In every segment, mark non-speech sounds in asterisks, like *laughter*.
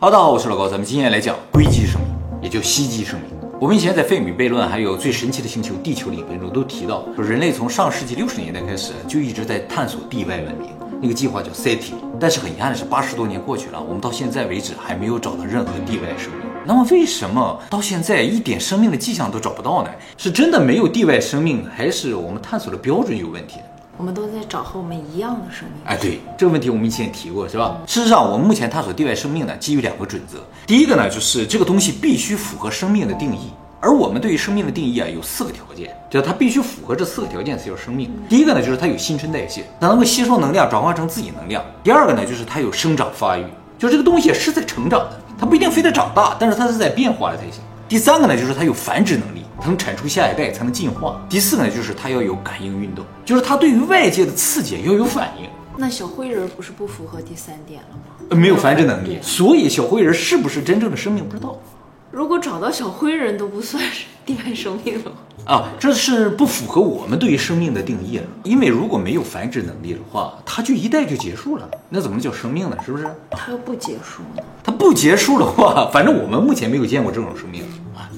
大家好，我是老高，咱们今天来讲硅基生命，也就吸基生命。我们以前在《费米悖论》还有《最神奇的星球地球》里边中都提到，说人类从上世纪六十年代开始就一直在探索地外文明，那个计划叫 SETI。但是很遗憾的是，八十多年过去了，我们到现在为止还没有找到任何地外生命。那么为什么到现在一点生命的迹象都找不到呢？是真的没有地外生命，还是我们探索的标准有问题？我们都在找和我们一样的生命。哎，对这个问题，我们以前也提过，是吧？事实上，我们目前探索地外生命呢，基于两个准则。第一个呢，就是这个东西必须符合生命的定义，而我们对于生命的定义啊，有四个条件，就是它必须符合这四个条件才叫生命。第一个呢，就是它有新陈代谢，它能够吸收能量转化成自己能量。第二个呢，就是它有生长发育，就这个东西是在成长的，它不一定非得长大，但是它是在变化的才行。第三个呢，就是它有繁殖能力。才能产出下一代，才能进化。第四个呢，就是它要有感应运动，就是它对于外界的刺激要有反应。那小灰人不是不符合第三点了吗？没有繁殖能力，所以小灰人是不是真正的生命不知道。如果找到小灰人都不算是地外生命了啊，这是不符合我们对于生命的定义了。因为如果没有繁殖能力的话，它就一代就结束了，那怎么能叫生命呢？是不是？它又不结束呢？它不结束的话，*laughs* 反正我们目前没有见过这种生命。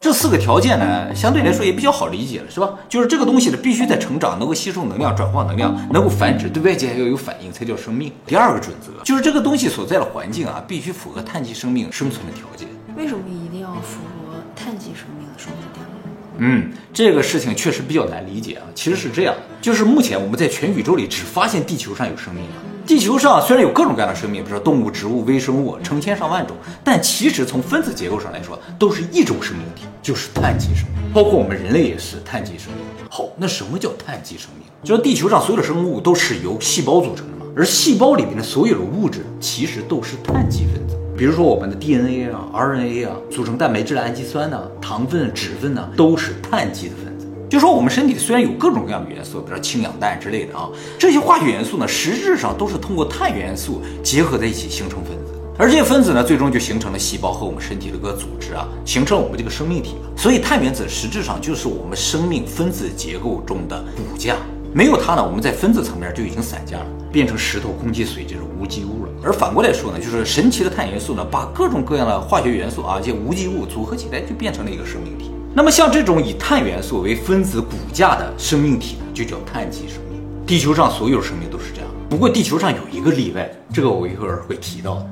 这四个条件呢，相对来说也比较好理解了，是吧？就是这个东西呢，必须在成长，能够吸收能量，转化能量，能够繁殖，对外界还要有反应，才叫生命。第二个准则就是这个东西所在的环境啊，必须符合碳基生命生存的条件。为什么一定要符合碳基生命的生存条件？嗯，这个事情确实比较难理解啊。其实是这样，就是目前我们在全宇宙里只发现地球上有生命了。地球上虽然有各种各样的生命，比如说动物、植物、微生物，成千上万种，但其实从分子结构上来说，都是一种生命体，就是碳基生命。包括我们人类也是碳基生命。好，那什么叫碳基生命？就是地球上所有的生物都是由细胞组成的，而细胞里面的所有的物质其实都是碳基分子。比如说我们的 DNA 啊、RNA 啊，组成蛋白质的氨基酸呢、糖分、脂分呢，都是碳基的分子。就说我们身体虽然有各种各样的元素，比如说氢氧氮之类的啊，这些化学元素呢，实质上都是通过碳元素结合在一起形成分子，而这些分子呢，最终就形成了细胞和我们身体的各个组织啊，形成了我们这个生命体。所以碳原子实质上就是我们生命分子结构中的骨架，没有它呢，我们在分子层面就已经散架了，变成石头、空气、水这种无机物了。而反过来说呢，就是神奇的碳元素呢，把各种各样的化学元素啊，这些无机物组合起来，就变成了一个生命体。那么像这种以碳元素为分子骨架的生命体呢，就叫碳基生命。地球上所有生命都是这样，不过地球上有一个例外，这个我一会儿会提到。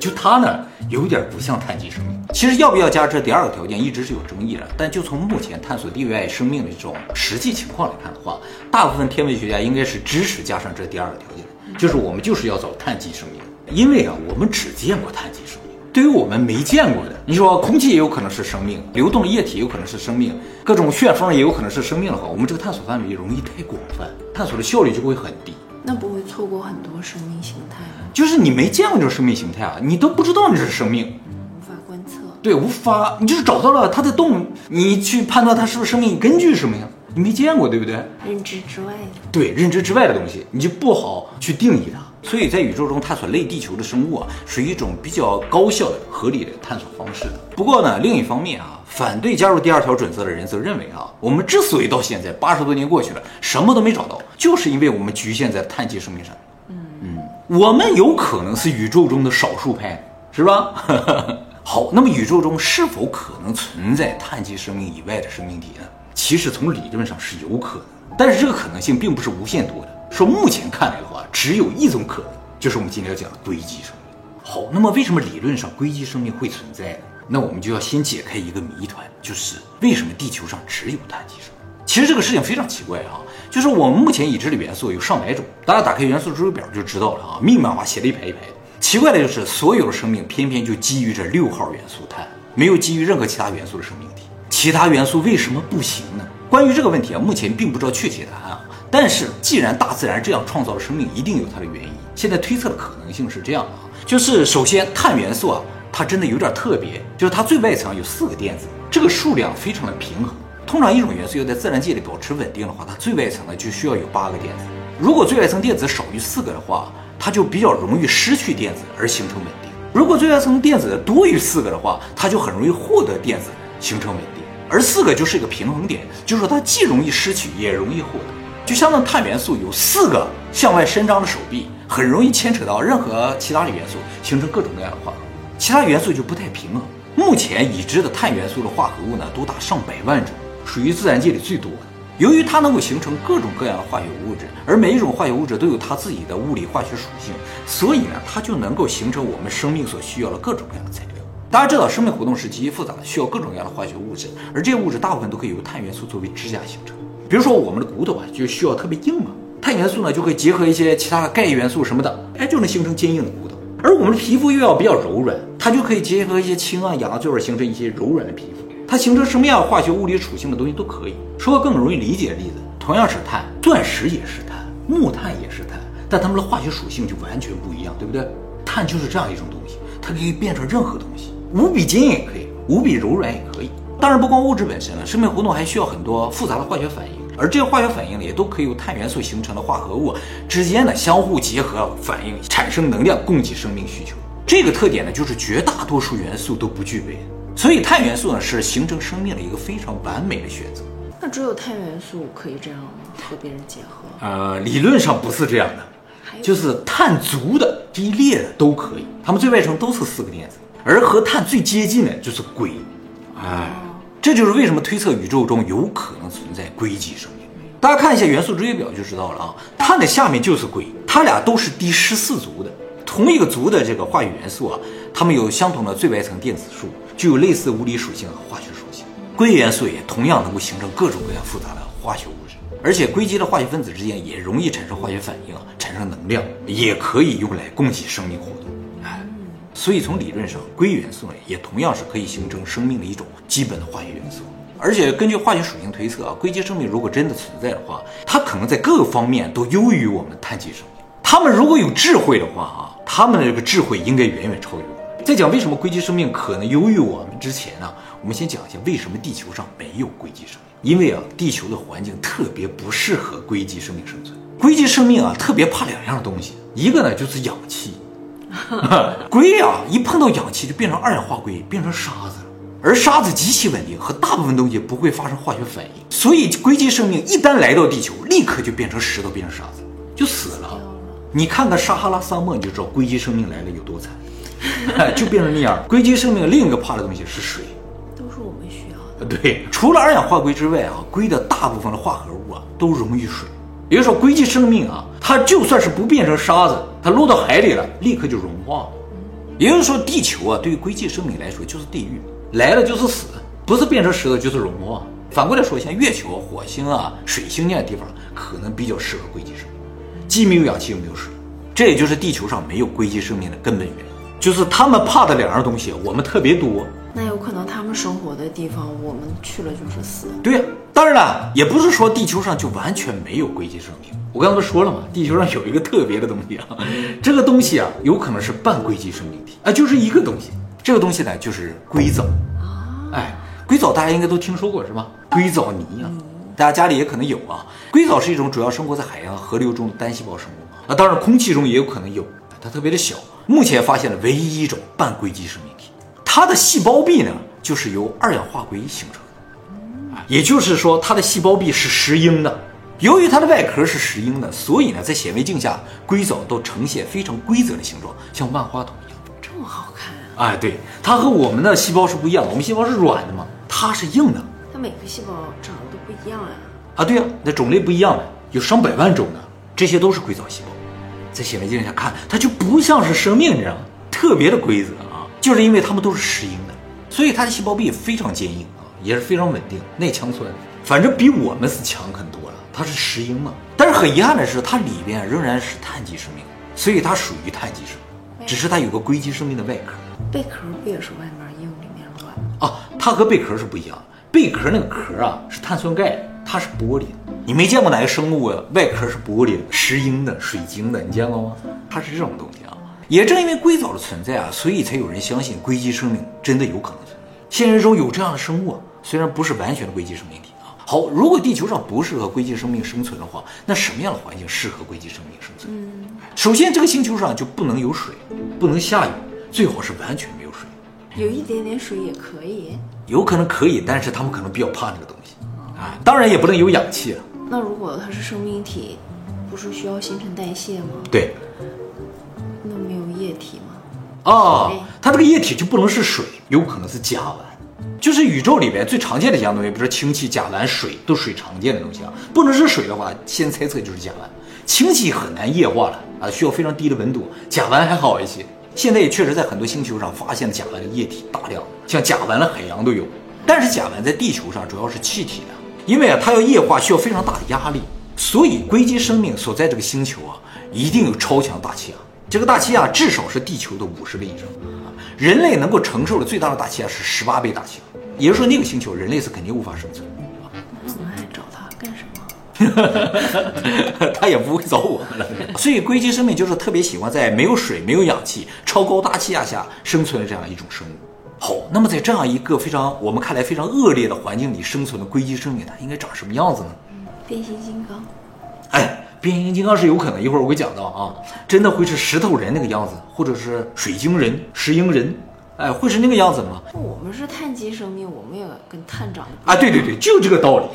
就它呢，有点不像碳基生命。其实要不要加这第二个条件，一直是有争议的。但就从目前探索地外生命的这种实际情况来看的话，大部分天文学家应该是支持加上这第二个条件，就是我们就是要找碳基生命，因为啊，我们只见过碳基生命。对于我们没见过的，你说空气也有可能是生命，流动液体有可能是生命，各种旋风也有可能是生命的话，我们这个探索范围容易太广泛，探索的效率就会很低。那不会错过很多生命形态吗？就是你没见过这种生命形态啊，你都不知道那是生命，无法观测。对，无法，你就是找到了它的动，你去判断它是不是生命，根据什么呀？你没见过，对不对？认知之外的。对，认知之外的东西，你就不好去定义它。所以在宇宙中探索类地球的生物啊，属于一种比较高效的、合理的探索方式。不过呢，另一方面啊，反对加入第二条准则的人则认为啊，我们之所以到现在八十多年过去了，什么都没找到，就是因为我们局限在碳基生命上。嗯嗯，我们有可能是宇宙中的少数派，是吧？*laughs* 好，那么宇宙中是否可能存在碳基生命以外的生命体呢？其实从理论上是有可能，但是这个可能性并不是无限多的。说目前看来的话，只有一种可能，就是我们今天要讲的硅基生命。好，那么为什么理论上硅基生命会存在呢？那我们就要先解开一个谜团，就是为什么地球上只有碳基生命？其实这个事情非常奇怪啊，就是我们目前已知的元素有上百种，大家打开元素周期表就知道了啊，密密麻麻写了一排一排。奇怪的就是所有的生命偏偏就基于这六号元素碳，没有基于任何其他元素的生命体。其他元素为什么不行呢？关于这个问题啊，目前并不知道确切答案啊。但是，既然大自然这样创造了生命，一定有它的原因。现在推测的可能性是这样的啊，就是首先碳元素啊，它真的有点特别，就是它最外层有四个电子，这个数量非常的平衡。通常一种元素要在自然界里保持稳定的话，它最外层呢就需要有八个电子。如果最外层电子少于四个的话，它就比较容易失去电子而形成稳定；如果最外层电子多于四个的话，它就很容易获得电子形成稳定。而四个就是一个平衡点，就是说它既容易失去，也容易获得。就相当于碳元素有四个向外伸张的手臂，很容易牵扯到任何其他的元素，形成各种各样的化合物。其他元素就不太平衡。目前已知的碳元素的化合物呢，多达上百万种，属于自然界里最多的。由于它能够形成各种各样的化学物质，而每一种化学物质都有它自己的物理化学属性，所以呢，它就能够形成我们生命所需要的各种各样的材料。大家知道，生命活动是极其复杂的，需要各种各样的化学物质，而这些物质大部分都可以由碳元素作为支架形成。比如说我们的骨头啊，就需要特别硬嘛，碳元素呢就可以结合一些其他的钙元素什么的，哎，就能形成坚硬的骨头。而我们的皮肤又要比较柔软，它就可以结合一些氢啊、氧啊，最后形成一些柔软的皮肤。它形成什么样化学物理属性的东西都可以。说个更容易理解的例子，同样是碳，钻石也是碳，木炭也是碳，但它们的化学属性就完全不一样，对不对？碳就是这样一种东西，它可以变成任何东西，无比坚硬也可以，无比柔软也可以。当然，不光物质本身了，生命活动还需要很多复杂的化学反应。而这些化学反应呢，也都可以由碳元素形成的化合物之间呢相互结合反应，产生能量，供给生命需求。这个特点呢，就是绝大多数元素都不具备。所以碳元素呢，是形成生命的一个非常完美的选择。那只有碳元素可以这样？和别人结合？呃，理论上不是这样的，就是碳足的这一列的都可以，它们最外层都是四个电子，而和碳最接近的就是硅。哎，这就是为什么推测宇宙中有可能存在硅基生命。大家看一下元素周期表就知道了啊，碳的下面就是硅，它俩都是第十四族的，同一个族的这个化学元素啊，它们有相同的最外层电子数，具有类似物理属性和化学属性。硅元素也同样能够形成各种各样复杂的化学物质，而且硅基的化学分子之间也容易产生化学反应，产生能量，也可以用来供给生命活动。所以从理论上，硅元素呢也同样是可以形成生命的一种基本的化学元素。而且根据化学属性推测啊，硅基生命如果真的存在的话，它可能在各个方面都优于我们碳基生命。它们如果有智慧的话啊，它们的这个智慧应该远远超越我们。在讲为什么硅基生命可能优于我们之前呢，我们先讲一下为什么地球上没有硅基生命。因为啊，地球的环境特别不适合硅基生命生存。硅基生命啊，特别怕两样东西，一个呢就是氧气，*laughs* 硅啊一碰到氧气就变成二氧化硅，变成沙子了。而沙子极其稳定，和大部分东西不会发生化学反应，所以硅基生命一旦来到地球，立刻就变成石头，变成沙子，就死了。你看看撒哈拉沙漠，你就知道硅基生命来了有多惨，*laughs* 就变成那样。硅基生命另一个怕的东西是水。都是我们需要的。呃，对，除了二氧化硅之外啊，硅的大部分的化合物啊都溶于水。也就是说，硅基生命啊，它就算是不变成沙子，它落到海里了，立刻就融化了。也就是说，地球啊，对于硅基生命来说就是地狱，来了就是死，不是变成石头就是融化。反过来说，像月球、火星啊、水星那样的地方，可能比较适合硅基生命，既没有氧气又没有水。这也就是地球上没有硅基生命的根本原因，就是他们怕的两样东西，我们特别多。那有可能他们生活的地方，我们去了就是死。对呀，当然了，也不是说地球上就完全没有硅基生命。我刚才不说了吗？地球上有一个特别的东西啊，*laughs* 这个东西啊，有可能是半硅基生命体啊，就是一个东西。这个东西呢，就是硅藻。啊哎，硅藻大家应该都听说过是吧？硅藻泥啊，大家家里也可能有啊。硅藻是一种主要生活在海洋、河流中的单细胞生物啊，当然空气中也有可能有，它特别的小。目前发现了唯一一种半硅基生命体，它的细胞壁呢，就是由二氧化硅形成的，啊，也就是说它的细胞壁是石英的。由于它的外壳是石英的，所以呢，在显微镜下，硅藻都呈现非常规则的形状，像万花筒一样。这么好看啊！哎，对，它和我们的细胞是不一样的，我们细胞是软的嘛，它是硬的。它每个细胞长得都不一样呀。啊，对呀、那种类不一样的，有上百万种呢，这些都是硅藻细胞。在显微镜下看，它就不像是生命这样特别的规则啊，就是因为它们都是石英的，所以它的细胞壁非常坚硬啊，也是非常稳定，耐强酸，反正比我们是强很多了。它是石英嘛，但是很遗憾的是，它里边仍然是碳基生命，所以它属于碳基生命，只是它有个硅基生命的外壳。贝壳不也是外面硬里面软吗？啊，它和贝壳是不一样的。贝壳那个壳啊是碳酸钙，它是玻璃的。你没见过哪个生物啊外壳是玻璃的、石英的、水晶的？你见过吗？它是这种东西啊。也正因为硅藻的存在啊，所以才有人相信硅基生命真的有可能存在。现实中有这样的生物啊，虽然不是完全的硅基生命体啊。好，如果地球上不适合硅基生命生存的话，那什么样的环境适合硅基生命生存？首先，这个星球上就不能有水，不能下雨，最好是完全没有水。有一点点水也可以。有可能可以，但是他们可能比较怕那个东西啊。当然也不能有氧气了。那如果它是生命体，不是需要新陈代谢吗？对，那没有液体吗？啊，它这个液体就不能是水，有可能是甲烷。就是宇宙里边最常见的几样东西，比如说氢气、甲烷、水，都属于常见的东西啊。不能是水的话，先猜测就是甲烷。氢气很难液化了啊，需要非常低的温度。甲烷还好一些，现在也确实在很多星球上发现了甲烷的液体大量，像甲烷的海洋都有。但是甲烷在地球上主要是气体的，因为啊它要液化需要非常大的压力，所以硅基生命所在这个星球啊，一定有超强大气压。这个大气压至少是地球的五十倍以上啊，人类能够承受的最大的大气压是十八倍大气压，也就是说那个星球人类是肯定无法生存。那我们还找他干什么？*laughs* 他也不会找我们了。所以硅基生命就是特别喜欢在没有水、没有氧气、超高大气压下生存的这样一种生物。好，那么在这样一个非常我们看来非常恶劣的环境里生存的硅基生命，它应该长什么样子呢？变形金刚，哎，变形金刚是有可能，一会儿我会讲到啊，真的会是石头人那个样子，或者是水晶人、石英人，哎，会是那个样子吗？我们是碳基生命，我们也跟碳长得啊，对对对，就这个道理，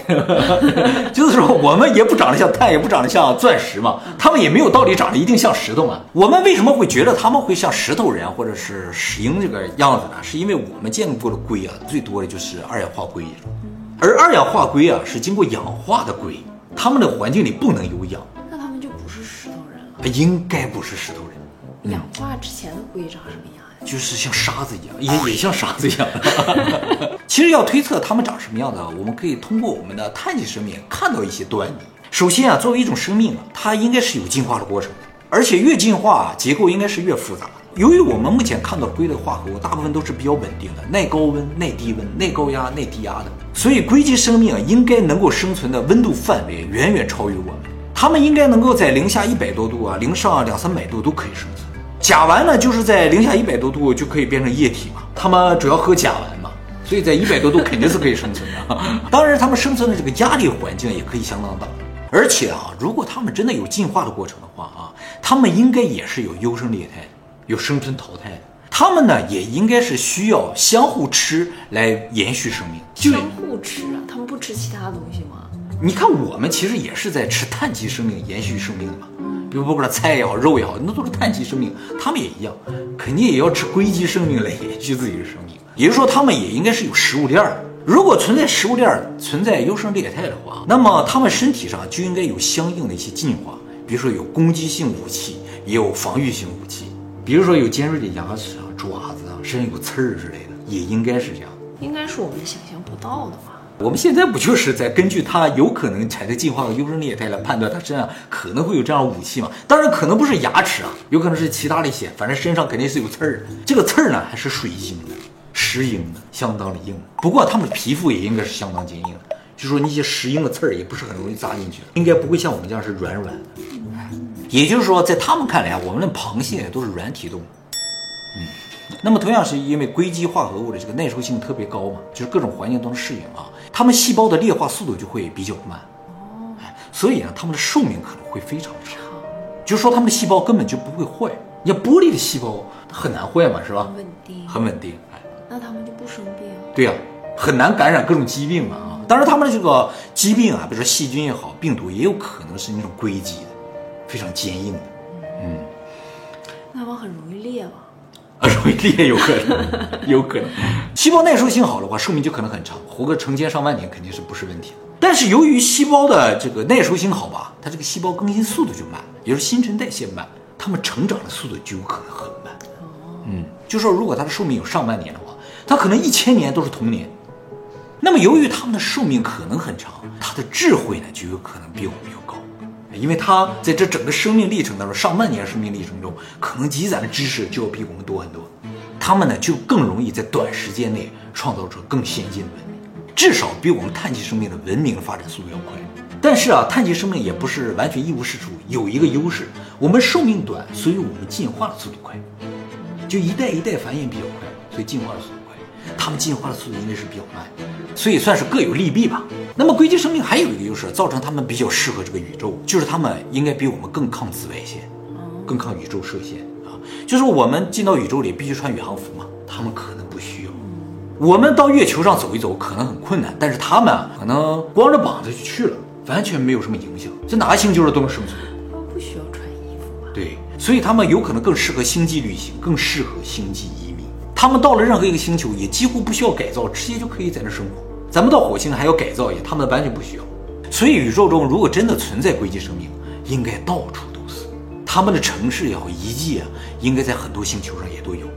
*laughs* 就是说我们也不长得像碳，也不长得像钻石嘛，他们也没有道理长得一定像石头嘛。我们为什么会觉得他们会像石头人或者是石英这个样子呢？是因为我们见过的硅啊，最多的就是二氧化硅，而二氧化硅啊是经过氧化的硅，它们的环境里不能有氧，那他们就不是石头人了。应该不是石头人。氧化之前的硅长什么样呀？就是像沙子一样，也也像沙子一样。*laughs* 其实要推测它们长什么样子啊，我们可以通过我们的碳基生命看到一些端倪。首先啊，作为一种生命啊，它应该是有进化的过程的，而且越进化结构应该是越复杂。由于我们目前看到硅的化合物大部分都是比较稳定的，耐高温、耐低温、耐高压、耐低压的，所以硅基生命啊应该能够生存的温度范围远远超于我们。它们应该能够在零下一百多度啊，零上两三百度都可以生存。甲烷呢，就是在零下一百多度就可以变成液体嘛，他们主要喝甲烷嘛，所以在一百多度肯定是可以生存的。*laughs* 当然，他们生存的这个压力环境也可以相当大。而且啊，如果他们真的有进化的过程的话啊，他们应该也是有优胜劣汰的，有生存淘汰的。它们呢，也应该是需要相互吃来延续生命。相互吃啊，他们不吃其他东西吗？你看，我们其实也是在吃碳基生命延续生命的嘛。比如不管菜也好，肉也好，那都是碳基生命，它们也一样，肯定也要吃硅基生命来延续自己的生命。也就是说，它们也应该是有食物链儿。如果存在食物链儿，存在优胜劣汰的话，那么它们身体上就应该有相应的一些进化，比如说有攻击性武器，也有防御性武器，比如说有尖锐的牙齿啊、爪子啊，身上有刺儿之类的，也应该是这样。应该是我们想象不到的吧？我们现在不就是在根据它有可能产生进化和优胜劣汰来判断它身上可能会有这样的武器吗？当然可能不是牙齿啊，有可能是其他的一些，反正身上肯定是有刺儿。这个刺儿呢还是水晶的、石英的，相当的硬。不过它们的皮肤也应该是相当坚硬的，就说那些石英的刺儿也不是很容易扎进去，应该不会像我们这样是软软的。也就是说，在他们看来啊，我们的螃蟹都是软体动物。嗯那么同样是因为硅基化合物的这个耐受性特别高嘛，就是各种环境都能适应啊，它们细胞的裂化速度就会比较慢，哎，所以呢，他们的寿命可能会非常长，就是说他们的细胞根本就不会坏。你看玻璃的细胞它很难坏嘛，是吧很？稳定，很稳定，哎，那他们就不生病。对呀、很难感染各种疾病嘛啊。当然，他们的这个疾病啊，比如说细菌也好，病毒也有可能是那种硅基的，非常坚硬的。嗯那他们很容易？啊，容易裂有可能，有可能。*laughs* 细胞耐受性好的话，寿命就可能很长，活个成千上万年肯定是不是问题的。但是由于细胞的这个耐受性好吧，它这个细胞更新速度就慢，也就是新陈代谢慢，它们成长的速度就有可能很慢。嗯，就说如果它的寿命有上万年的话，它可能一千年都是童年。那么由于它们的寿命可能很长，它的智慧呢就有可能比我们要高。因为它在这整个生命历程当中，上万年生命历程中，可能积攒的知识就要比我们多很多。他们呢就更容易在短时间内创造出更先进的文明，至少比我们碳基生命的文明发展速度要快。但是啊，碳基生命也不是完全一无是处，有一个优势，我们寿命短，所以我们进化的速度快，就一代一代繁衍比较快，所以进化的速度快。它们进化的速度应该是比较慢，所以算是各有利弊吧。那么硅基生命还有一个优势，造成它们比较适合这个宇宙，就是它们应该比我们更抗紫外线，更抗宇宙射线啊。就是我们进到宇宙里必须穿宇航服嘛，他们可能不需要。我们到月球上走一走可能很困难，但是他们啊可能光着膀子就去了，完全没有什么影响，在哪个星球上都能生存。他们不需要穿衣服吧？对，所以他们有可能更适合星际旅行，更适合星际。他们到了任何一个星球，也几乎不需要改造，直接就可以在那生活。咱们到火星还要改造一下，他们完全不需要。所以宇宙中如果真的存在硅基生命，应该到处都是。他们的城市也好，遗迹啊，应该在很多星球上也都有。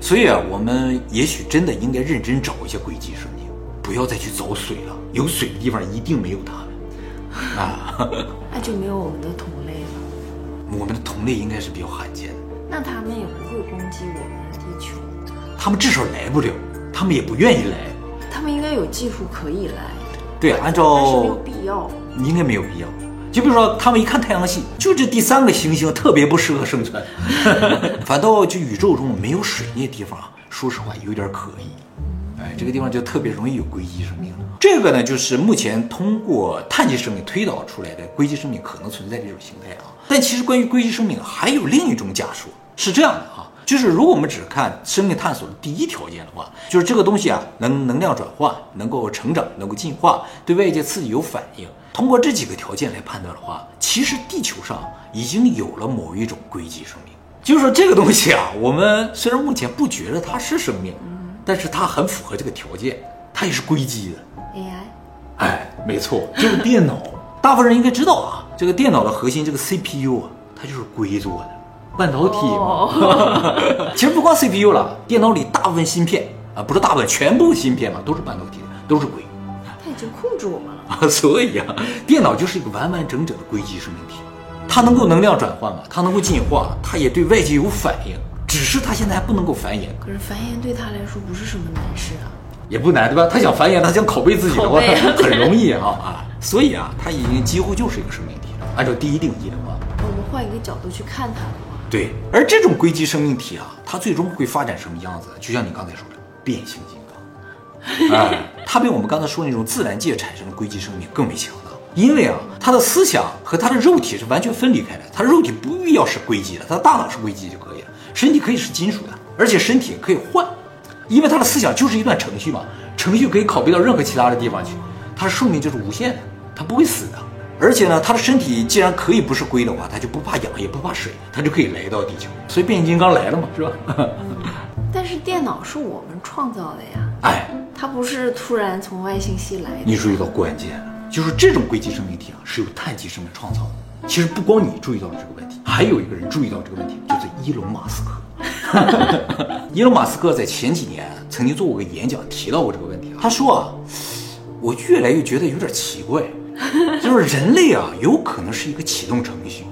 所以啊，我们也许真的应该认真找一些硅基生命，不要再去找水了。有水的地方一定没有他们啊。*laughs* 那就没有我们的同类了。我们的同类应该是比较罕见的，那他们也不会攻击我们的地球，他们至少来不了，他们也不愿意来。他们应该有技术可以来，对，按但是没有必要。应该没有必要。就比如说，他们一看太阳系，就这第三个行星特别不适合生存，*laughs* 反倒就宇宙中没有水那地方啊，说实话有点可疑。哎，这个地方就特别容易有硅基生命了。这个呢，就是目前通过碳基生命推导出来的硅基生命可能存在这种形态啊。但其实关于硅基生命还有另一种假说，是这样的啊，就是如果我们只看生命探索的第一条件的话，就是这个东西啊能能量转换，能够成长，能够进化，对外界刺激有反应。通过这几个条件来判断的话，其实地球上已经有了某一种硅基生命。就是说这个东西啊，我们虽然目前不觉得它是生命，但是它很符合这个条件，它也是硅基的。AI 哎，没错，就是电脑。大部分人应该知道啊，这个电脑的核心这个 CPU 啊，它就是硅做的，半导体嘛。*laughs* 其实不光 CPU 了，电脑里大部分芯片啊，不是大部分，全部芯片嘛，都是半导体的，都是硅。它已经控制我们了。啊，*laughs* 所以啊，电脑就是一个完完整整的硅基生命体，它能够能量转换嘛，它能够进化，它也对外界有反应，只是它现在还不能够繁衍，可是繁衍对它来说不是什么难事啊。也不难，对吧？它想繁衍，它想拷贝自己的话，*laughs* 很容易啊啊！所以啊，它已经几乎就是一个生命体了。按照第一定义的话，我们换一个角度去看它的话，对。而这种硅基生命体啊，它最终会发展什么样子？就像你刚才说的，变形金刚。哎，它比我们刚才说那种自然界产生的硅基生命更为强大，因为啊，它的思想和它的肉体是完全分离开的。它的肉体不必要是硅基的，它的大脑是硅基就可以了，身体可以是金属的，而且身体可以换，因为它的思想就是一段程序嘛，程序可以拷贝到任何其他的地方去，它的寿命就是无限的，它不会死的。而且呢，它的身体既然可以不是硅的话，它就不怕氧，也不怕水，它就可以来到地球。所以变形金刚来了嘛，是吧？*laughs* 但是电脑是我们创造的呀，哎，它不是突然从外星系来的。你注意到关键了，就是这种硅基生命体啊，是由碳基生命创造的。其实不光你注意到了这个问题，还有一个人注意到这个问题，就是伊隆马斯克。*laughs* 伊隆马斯克在前几年曾经做过个演讲，提到过这个问题。他说啊，我越来越觉得有点奇怪，*laughs* 就是人类啊，有可能是一个启动程序。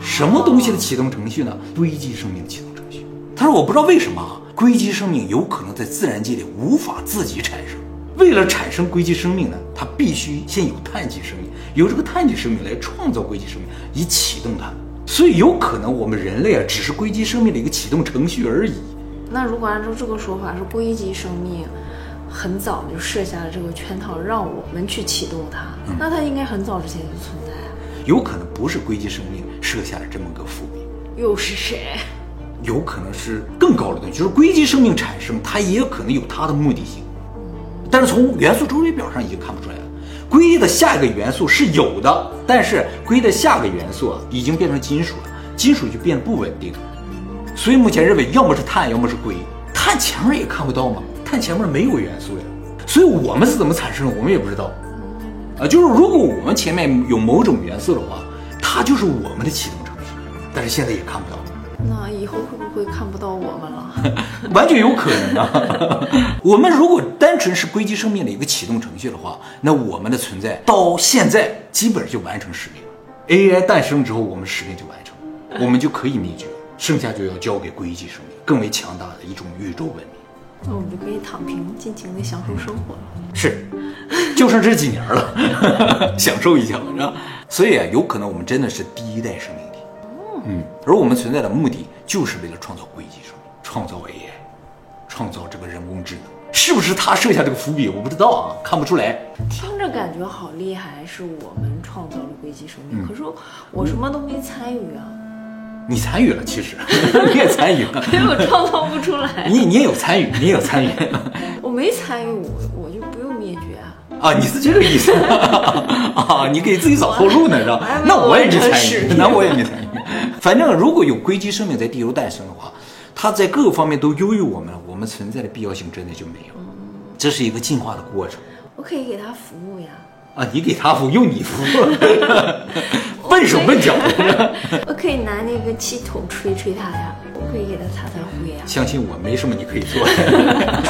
什么东西的启动程序呢？硅基生命的启动程序。他说我不知道为什么啊，硅基生命有可能在自然界里无法自己产生。为了产生硅基生命呢，它必须先有碳基生命，由这个碳基生命来创造硅基生命，以启动它。所以有可能我们人类啊，只是硅基生命的一个启动程序而已。那如果按照这个说法，是硅基生命很早就设下了这个圈套，让我们去启动它，那它应该很早之前就存在啊。有可能不是硅基生命设下了这么个伏笔，又是谁？有可能是更高的东西，就是硅基生命产生，它也有可能有它的目的性。但是从元素周期表上已经看不出来了。硅的下一个元素是有的，但是硅的下个元素啊已经变成金属了，金属就变得不稳定。所以目前认为，要么是碳，要么是硅。碳前面也看不到嘛，碳前面没有元素呀。所以我们是怎么产生的，我们也不知道。啊，就是如果我们前面有某种元素的话，它就是我们的启动程序，但是现在也看不到。那以后会不会看不到我们了？*laughs* 完全有可能啊！*laughs* 我们如果单纯是硅基生命的一个启动程序的话，那我们的存在到现在基本上就完成使命了。AI 诞生之后，我们使命就完成，我们就可以灭绝，剩下就要交给硅基生命，更为强大的一种宇宙文明。那我们就可以躺平，尽情的享受生活了。是，就剩这几年了，*laughs* 享受一下是吧？所以啊，有可能我们真的是第一代生命体。嗯，而我们存在的目的就是为了创造硅基生命，创造 AI，创造这个人工智能。是不是他设下这个伏笔？我不知道啊，看不出来。听着感觉好厉害，是我们创造了硅基生命，可是我什么都没参与啊，你参与了，其实 *laughs* 你也参与了，所 *laughs* 以我创造不出来。*laughs* 你你也有参与，你也有参与我没参与，我我就不用灭绝啊。啊！你是这个意思啊？你给自己找后路呢，是吧那我也没参与那我也没参与。反正如果有硅基生命在地球诞生的话，它在各个方面都优于我们，我们存在的必要性真的就没有。这是一个进化的过程我可以给他服务呀，啊！你给他敷，用你敷，笨手笨脚的。我可以拿那个气筒吹吹他呀，我可以给他擦擦灰呀。相信我，没什么你可以做的。